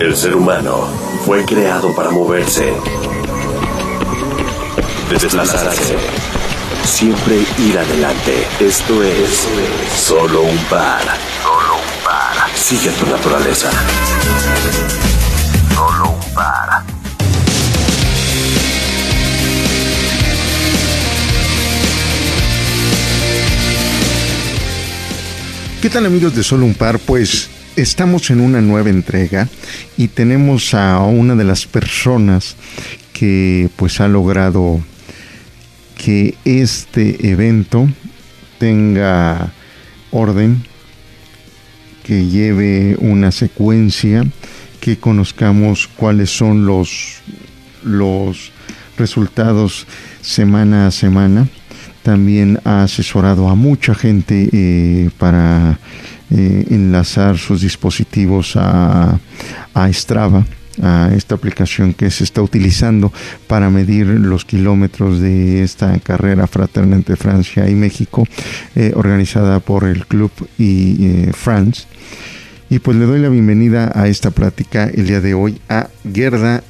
El ser humano fue creado para moverse, desplazarse, siempre ir adelante. Esto es solo un par. Solo un par. Sigue tu naturaleza. Solo un par. ¿Qué tal amigos de Solo un par? Pues estamos en una nueva entrega y tenemos a una de las personas que pues ha logrado que este evento tenga orden, que lleve una secuencia, que conozcamos cuáles son los, los resultados semana a semana. También ha asesorado a mucha gente eh, para eh, enlazar sus dispositivos a, a Strava a esta aplicación que se está utilizando para medir los kilómetros de esta carrera fraterna entre Francia y México, eh, organizada por el Club y France. Y pues le doy la bienvenida a esta plática el día de hoy a Gerda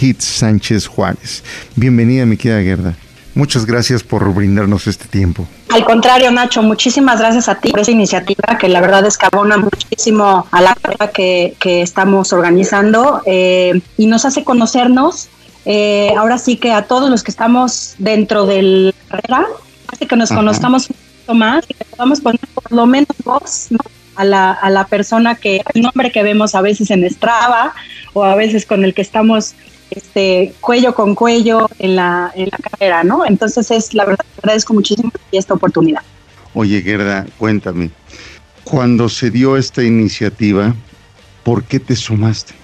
Hitz Sánchez Juárez. Bienvenida, mi querida Gerda. Muchas gracias por brindarnos este tiempo. Al contrario, Nacho, muchísimas gracias a ti por esa iniciativa que la verdad es que abona muchísimo a la carrera que, estamos organizando eh, y nos hace conocernos. Eh, ahora sí que a todos los que estamos dentro de la carrera, hace que nos conozcamos un poquito más y que podamos poner por lo menos voz a, la, a la persona que, el nombre que vemos a veces en Strava o a veces con el que estamos este, cuello con cuello en la, en la carrera, ¿no? Entonces es la verdad, agradezco muchísimo esta oportunidad. Oye, Gerda, cuéntame, cuando se dio esta iniciativa, ¿por qué te sumaste?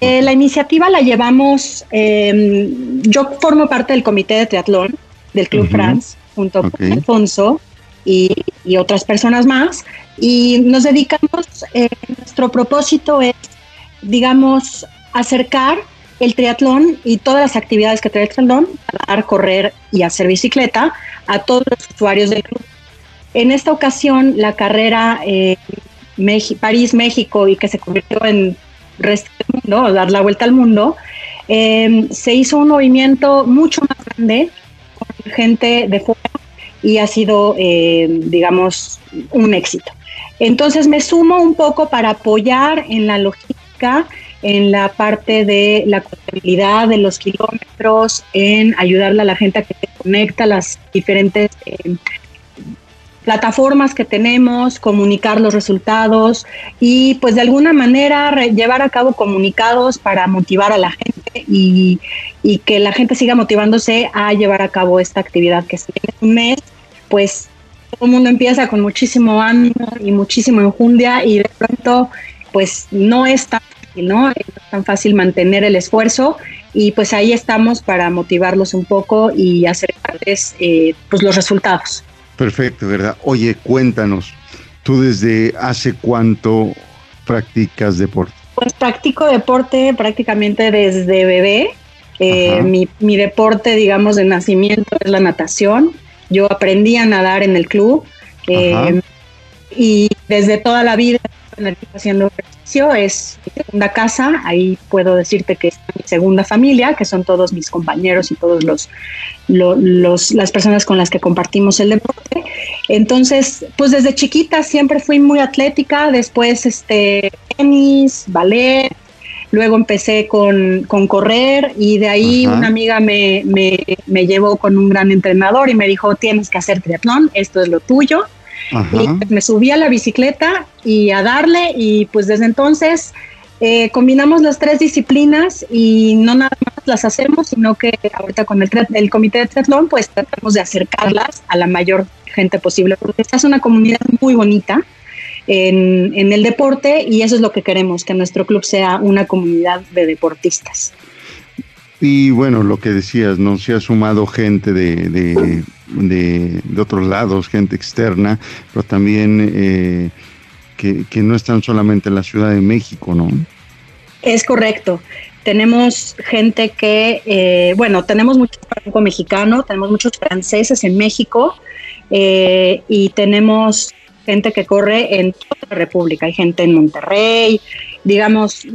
Eh, la iniciativa la llevamos, em, yo formo parte del comité de triatlón del Club France, junto con Alfonso y, y, otras personas más, y nos dedicamos, eh, nuestro propósito es, digamos, acercar el triatlón y todas las actividades que trae el triatlón, dar, correr y hacer bicicleta a todos los usuarios del club. En esta ocasión, la carrera eh, París-México y que se convirtió en resto del mundo, dar la vuelta al mundo, eh, se hizo un movimiento mucho más grande con gente de fuera y ha sido, eh, digamos, un éxito. Entonces me sumo un poco para apoyar en la logística en la parte de la contabilidad de los kilómetros, en ayudarle a la gente a que conecta las diferentes eh, plataformas que tenemos, comunicar los resultados y pues de alguna manera llevar a cabo comunicados para motivar a la gente y, que la gente siga motivándose a llevar a cabo esta actividad que se viene un mes, pues todo el mundo empieza con muchísimo ánimo y muchísimo enjundia y de pronto pues no es tan ¿no? Es tan fácil mantener el esfuerzo y pues ahí estamos para motivarlos un poco y acercarles eh, pues los resultados. Perfecto, ¿verdad? Oye, cuéntanos, ¿tú desde hace cuánto practicas deporte? Pues practico deporte prácticamente desde bebé. Eh, mi, mi, deporte, digamos, de nacimiento es la natación. Yo aprendí a nadar en el club eh, y desde toda la vida haciendo ejercicio, es mi segunda casa, ahí puedo decirte que es mi segunda familia, que son todos mis compañeros y todos los, los, las personas con las que compartimos el deporte. Entonces, pues desde chiquita siempre fui muy atlética, después este tenis, ballet, luego empecé con, con correr y de ahí una amiga me, me, me llevó con un gran entrenador y me dijo, tienes que hacer triatlón, esto es lo tuyo. Y me subí a la bicicleta y a darle y pues desde entonces eh, combinamos las tres disciplinas y no nada más las hacemos, sino que ahorita con el, el comité de triatlón pues tratamos de acercarlas a la mayor gente posible, porque esta es una comunidad muy bonita en, en el deporte y eso es lo que queremos, que nuestro club sea una comunidad de deportistas. Y bueno, lo que decías, ¿no? Se ha sumado gente de, de, de, otros lados, gente externa, pero también eh, que, no están solamente en la Ciudad de México, ¿no? Es correcto. Tenemos gente que, eh, bueno, tenemos mucho franco mexicano, tenemos muchos franceses en México eh, y tenemos gente que corre en toda la República. Hay gente en Monterrey, digamos,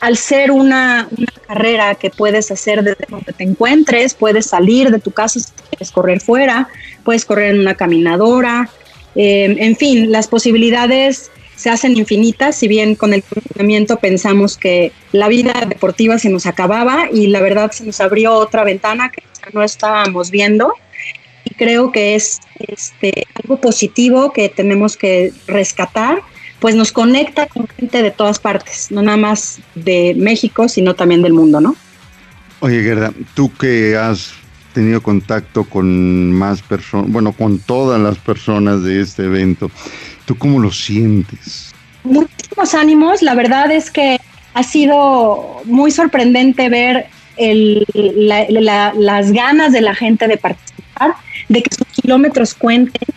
al ser una, carrera que puedes hacer desde donde te encuentres, puedes salir de tu casa si quieres correr fuera, puedes correr en una caminadora, eh, en fin, las posibilidades se hacen infinitas, si bien con el confinamiento pensamos que la vida deportiva se nos acababa y la verdad se nos abrió otra ventana que no estábamos viendo. Y creo que es este, algo positivo que tenemos que rescatar, pues nos conecta con gente de todas partes, no nada más de México, sino también del mundo, ¿no? Oye, Gerda, tú que has tenido contacto con más personas, bueno, con todas las personas de este evento, ¿Tú cómo lo sientes? Muchísimos ánimos. La verdad es que ha sido muy sorprendente ver las ganas de la gente de participar, de que sus kilómetros cuenten,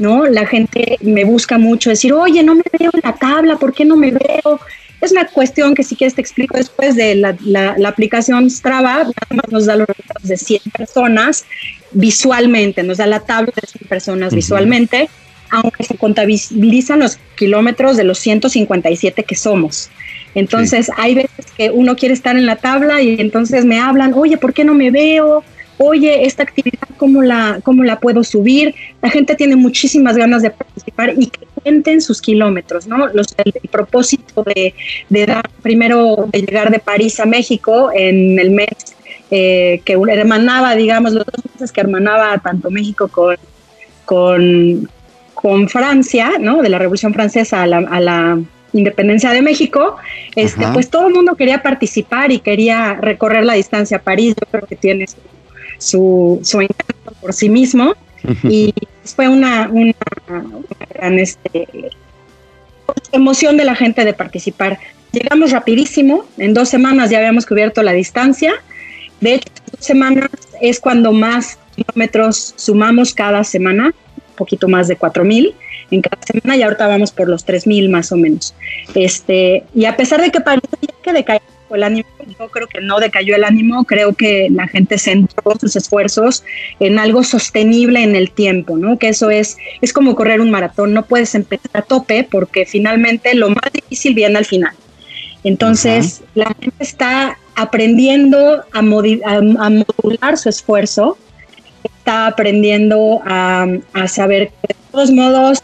¿no? La gente me busca mucho, decir, oye, no me veo en la tabla, ¿por qué no me veo? Es una cuestión que si quieres te explico después de la, aplicación Strava, nos da los resultados de 100 personas visualmente, nos da la tabla de 100 personas visualmente aunque se contabilizan los kilómetros de los 157 que somos. Entonces, hay veces que uno quiere estar en la tabla y entonces me hablan, oye, ¿por qué no me veo? Oye, esta actividad, ¿cómo la, cómo la puedo subir? La gente tiene muchísimas ganas de participar y que cuenten sus kilómetros, ¿no? Los, el, propósito de, dar, primero, de llegar de París a México en el mes eh, que hermanaba, digamos, los dos meses que hermanaba tanto México con, con, con Francia, ¿no? De la Revolución Francesa a la, independencia de México, este, pues todo el mundo quería participar y quería recorrer la distancia a París. Yo creo que tiene su, su, encanto por sí mismo. Y fue una, una, gran este, emoción de la gente de participar. Llegamos rapidísimo, en dos semanas ya habíamos cubierto la distancia. De hecho, dos semanas es cuando más kilómetros sumamos cada semana poquito más de 4.000 en cada semana y ahorita vamos por los 3.000 más o menos. Este, y a pesar de que parecía que decayó el ánimo, yo creo que no decayó el ánimo, creo que la gente centró sus esfuerzos en algo sostenible en el tiempo, ¿no? Que eso es, es como correr un maratón, no puedes empezar a tope porque finalmente lo más difícil viene al final. Entonces, la gente está aprendiendo a, a modular su esfuerzo está aprendiendo a, saber que de todos modos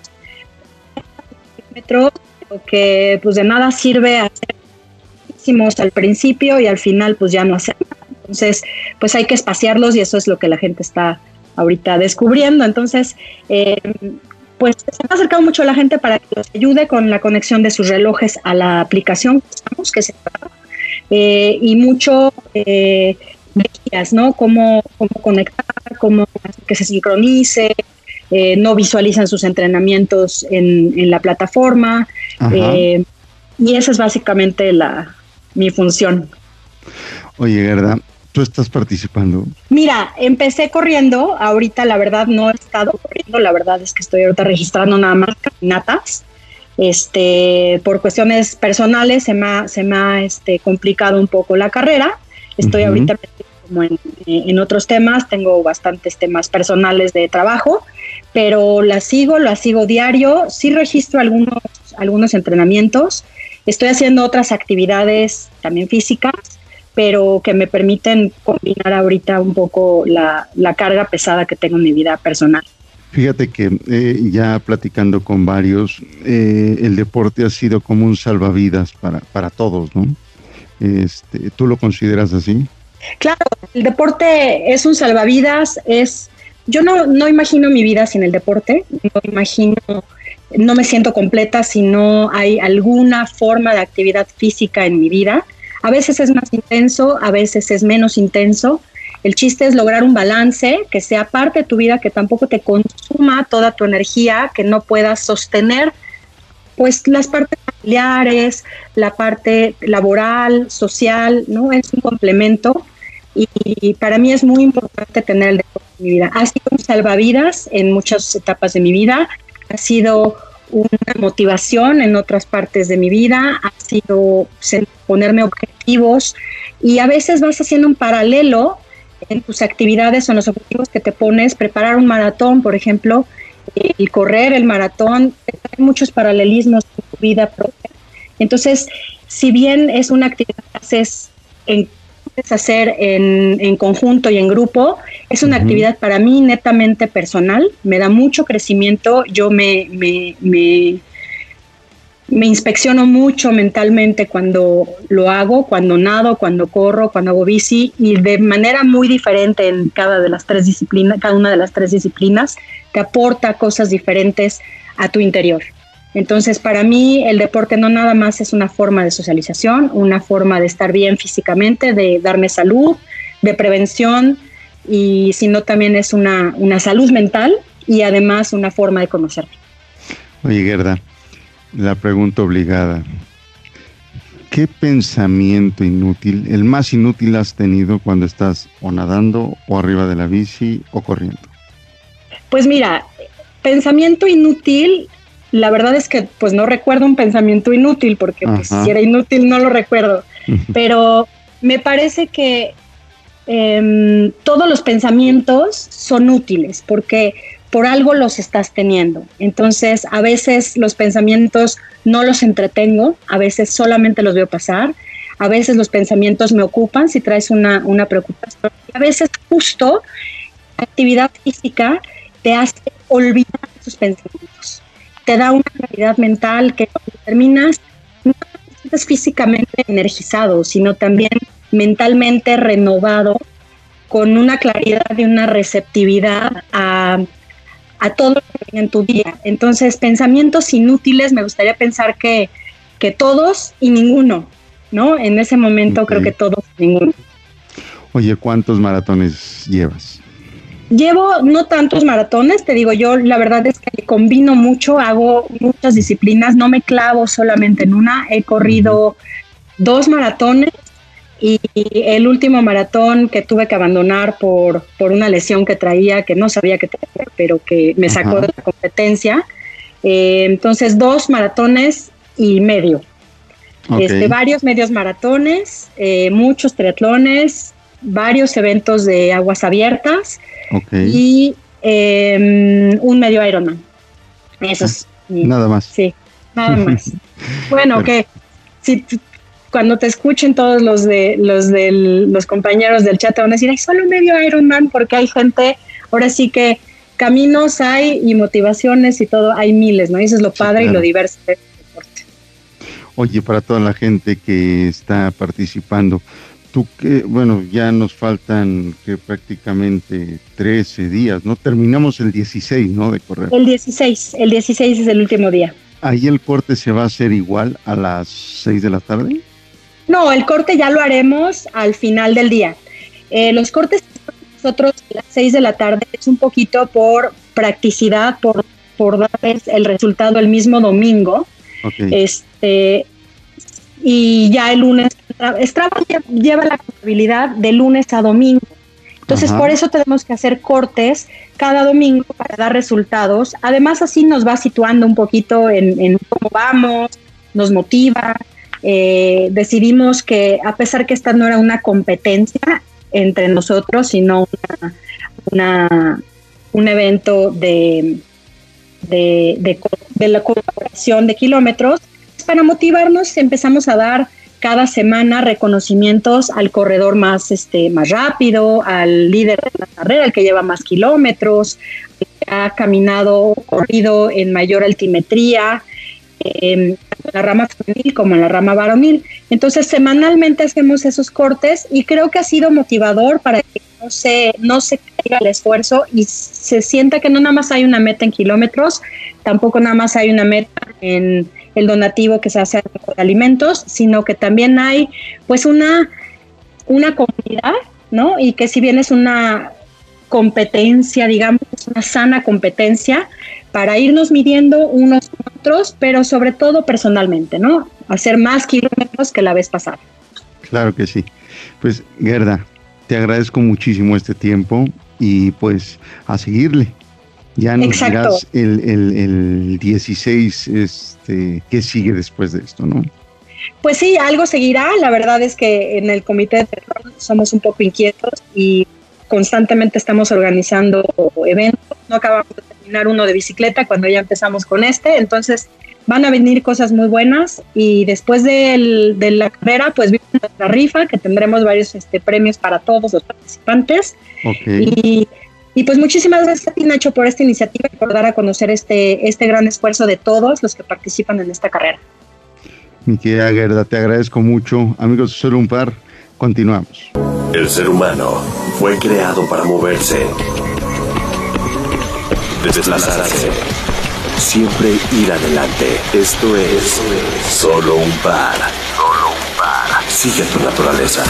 que pues de nada sirve hacer al principio y al final pues ya no hacer Entonces, pues hay que espaciarlos y eso es lo que la gente está ahorita descubriendo. Entonces, eh, pues se ha acercado mucho a la gente para que los ayude con la conexión de sus relojes a la aplicación que se eh, y mucho eh, ¿no? Cómo, cómo conectar, cómo que se sincronice, eh, no visualizan sus entrenamientos en, la plataforma. Y esa es básicamente la, mi función. Oye, Gerda, ¿tú estás participando? Mira, empecé corriendo, ahorita la verdad no he estado corriendo, la verdad es que estoy ahorita registrando nada más caminatas. Este, por cuestiones personales se me ha, se me ha este, complicado un poco la carrera. Estoy ahorita como en, otros temas, tengo bastantes temas personales de trabajo, pero la sigo, la sigo diario, sí registro algunos, algunos entrenamientos, estoy haciendo otras actividades también físicas, pero que me permiten combinar ahorita un poco la, carga pesada que tengo en mi vida personal. Fíjate que eh, ya platicando con varios, eh, el deporte ha sido como un salvavidas para, para todos, ¿no? Este, ¿Tú lo consideras así? Claro, el deporte es un salvavidas, es yo no, no imagino mi vida sin el deporte, no imagino, no me siento completa si no hay alguna forma de actividad física en mi vida. A veces es más intenso, a veces es menos intenso. El chiste es lograr un balance que sea parte de tu vida, que tampoco te consuma toda tu energía, que no puedas sostener pues las partes familiares, la parte laboral, social, ¿no? Es un complemento y, para mí es muy importante tener el deporte en mi vida. Ha sido un salvavidas en muchas etapas de mi vida, ha sido una motivación en otras partes de mi vida, ha sido ponerme objetivos y a veces vas haciendo un paralelo en tus actividades o en los objetivos que te pones, preparar un maratón, por ejemplo, el correr el maratón, hay muchos paralelismos en tu vida propia. Entonces, si bien es una actividad que haces en hacer en, conjunto y en grupo. Es una actividad para mí netamente personal, me da mucho crecimiento, yo me, me, me, me, inspecciono mucho mentalmente cuando lo hago, cuando nado, cuando corro, cuando hago bici y de manera muy diferente en cada de las tres disciplinas, cada una de las tres disciplinas, te aporta cosas diferentes a tu interior. Entonces, para mí el deporte no nada más es una forma de socialización, una forma de estar bien físicamente, de darme salud, de prevención, y sino también es una, una salud mental y además una forma de conocerme. Oye, Gerda, la pregunta obligada. ¿Qué pensamiento inútil, el más inútil has tenido cuando estás o nadando o arriba de la bici o corriendo? Pues mira, pensamiento inútil la verdad es que pues no recuerdo un pensamiento inútil, porque pues, si era inútil no lo recuerdo, pero me parece que em, todos los pensamientos son útiles, porque por algo los estás teniendo. Entonces, a veces los pensamientos no los entretengo, a veces solamente los veo pasar, a veces los pensamientos me ocupan si traes una, una preocupación, a veces justo la actividad física te hace olvidar esos pensamientos te da una claridad mental que terminas no te físicamente energizado, sino también mentalmente renovado, con una claridad y una receptividad a, todo lo que viene en tu día. Entonces, pensamientos inútiles, me gustaría pensar que, que todos y ninguno, ¿no? En ese momento creo que todos y ninguno. Oye, ¿cuántos maratones llevas? Llevo no tantos maratones, te digo yo, la verdad es que combino mucho, hago muchas disciplinas, no me clavo solamente en una, he corrido dos maratones y el último maratón que tuve que abandonar por, por una lesión que traía, que no sabía que tenía, pero que me sacó de la competencia. Eh, entonces, dos maratones y medio. Este, varios medios maratones, eh, muchos triatlones, varios eventos de aguas abiertas y em, un medio Ironman. Eso es. Ah, nada más. Sí, nada más. bueno, que si cuando te escuchen todos los de los de los compañeros del chat te van a decir, hay solo medio Ironman porque hay gente, ahora sí que caminos hay y motivaciones y todo, hay miles, ¿no? Y eso es lo padre y lo diverso del deporte. Oye, para toda la gente que está participando, tú que, bueno, ya nos faltan que prácticamente 13 días, ¿no? Terminamos el 16, ¿no? De correr. El 16, el 16 es el último día. ¿Ahí el corte se va a hacer igual a las 6 de la tarde? No, el corte ya lo haremos al final del día. Eh, los cortes nosotros a las 6 de la tarde es un poquito por practicidad, por, por darles el resultado el mismo domingo. Este, y ya el lunes, Strava lleva la contabilidad de lunes a domingo. Entonces, por eso tenemos que hacer cortes cada domingo para dar resultados. Además, así nos va situando un poquito en, cómo vamos, nos motiva. Eh, decidimos que, a pesar que esta no era una competencia entre nosotros, sino una, un evento de, de, de la colaboración de kilómetros, para motivarnos empezamos a dar cada semana reconocimientos al corredor más, este, más rápido, al líder de la carrera, el que lleva más kilómetros, que ha caminado, corrido en mayor altimetría, en la rama femenil como en la rama varonil. Entonces, semanalmente hacemos esos cortes y creo que ha sido motivador para que no se, no se caiga el esfuerzo y se sienta que no nada más hay una meta en kilómetros, tampoco nada más hay una meta en el donativo que se hace de alimentos, sino que también hay pues una, una comunidad, ¿no? Y que si bien es una competencia, digamos, una sana competencia para irnos midiendo unos con otros, pero sobre todo personalmente, ¿no? Hacer más kilómetros que la vez pasada. Claro que sí. Pues Gerda, te agradezco muchísimo este tiempo y pues a seguirle. Ya nos dirás el, el, el 16, este, qué sigue después de esto, ¿no? Pues sí, algo seguirá. La verdad es que en el comité de terror somos un poco inquietos y constantemente estamos organizando eventos. No acabamos de terminar uno de bicicleta cuando ya empezamos con este. Entonces, van a venir cosas muy buenas y después de la carrera pues viene la rifa que tendremos varios este, premios para todos los participantes. Y, y, pues muchísimas gracias a ti Nacho por esta iniciativa y por dar a conocer este, este gran esfuerzo de todos los que participan en esta carrera. Mi querida Gerda, te agradezco mucho. Amigos de Solo un Par, continuamos. El ser humano fue creado para moverse, desplazarse siempre ir adelante. Esto es solo un par. Solo un par. Sigue tu naturaleza.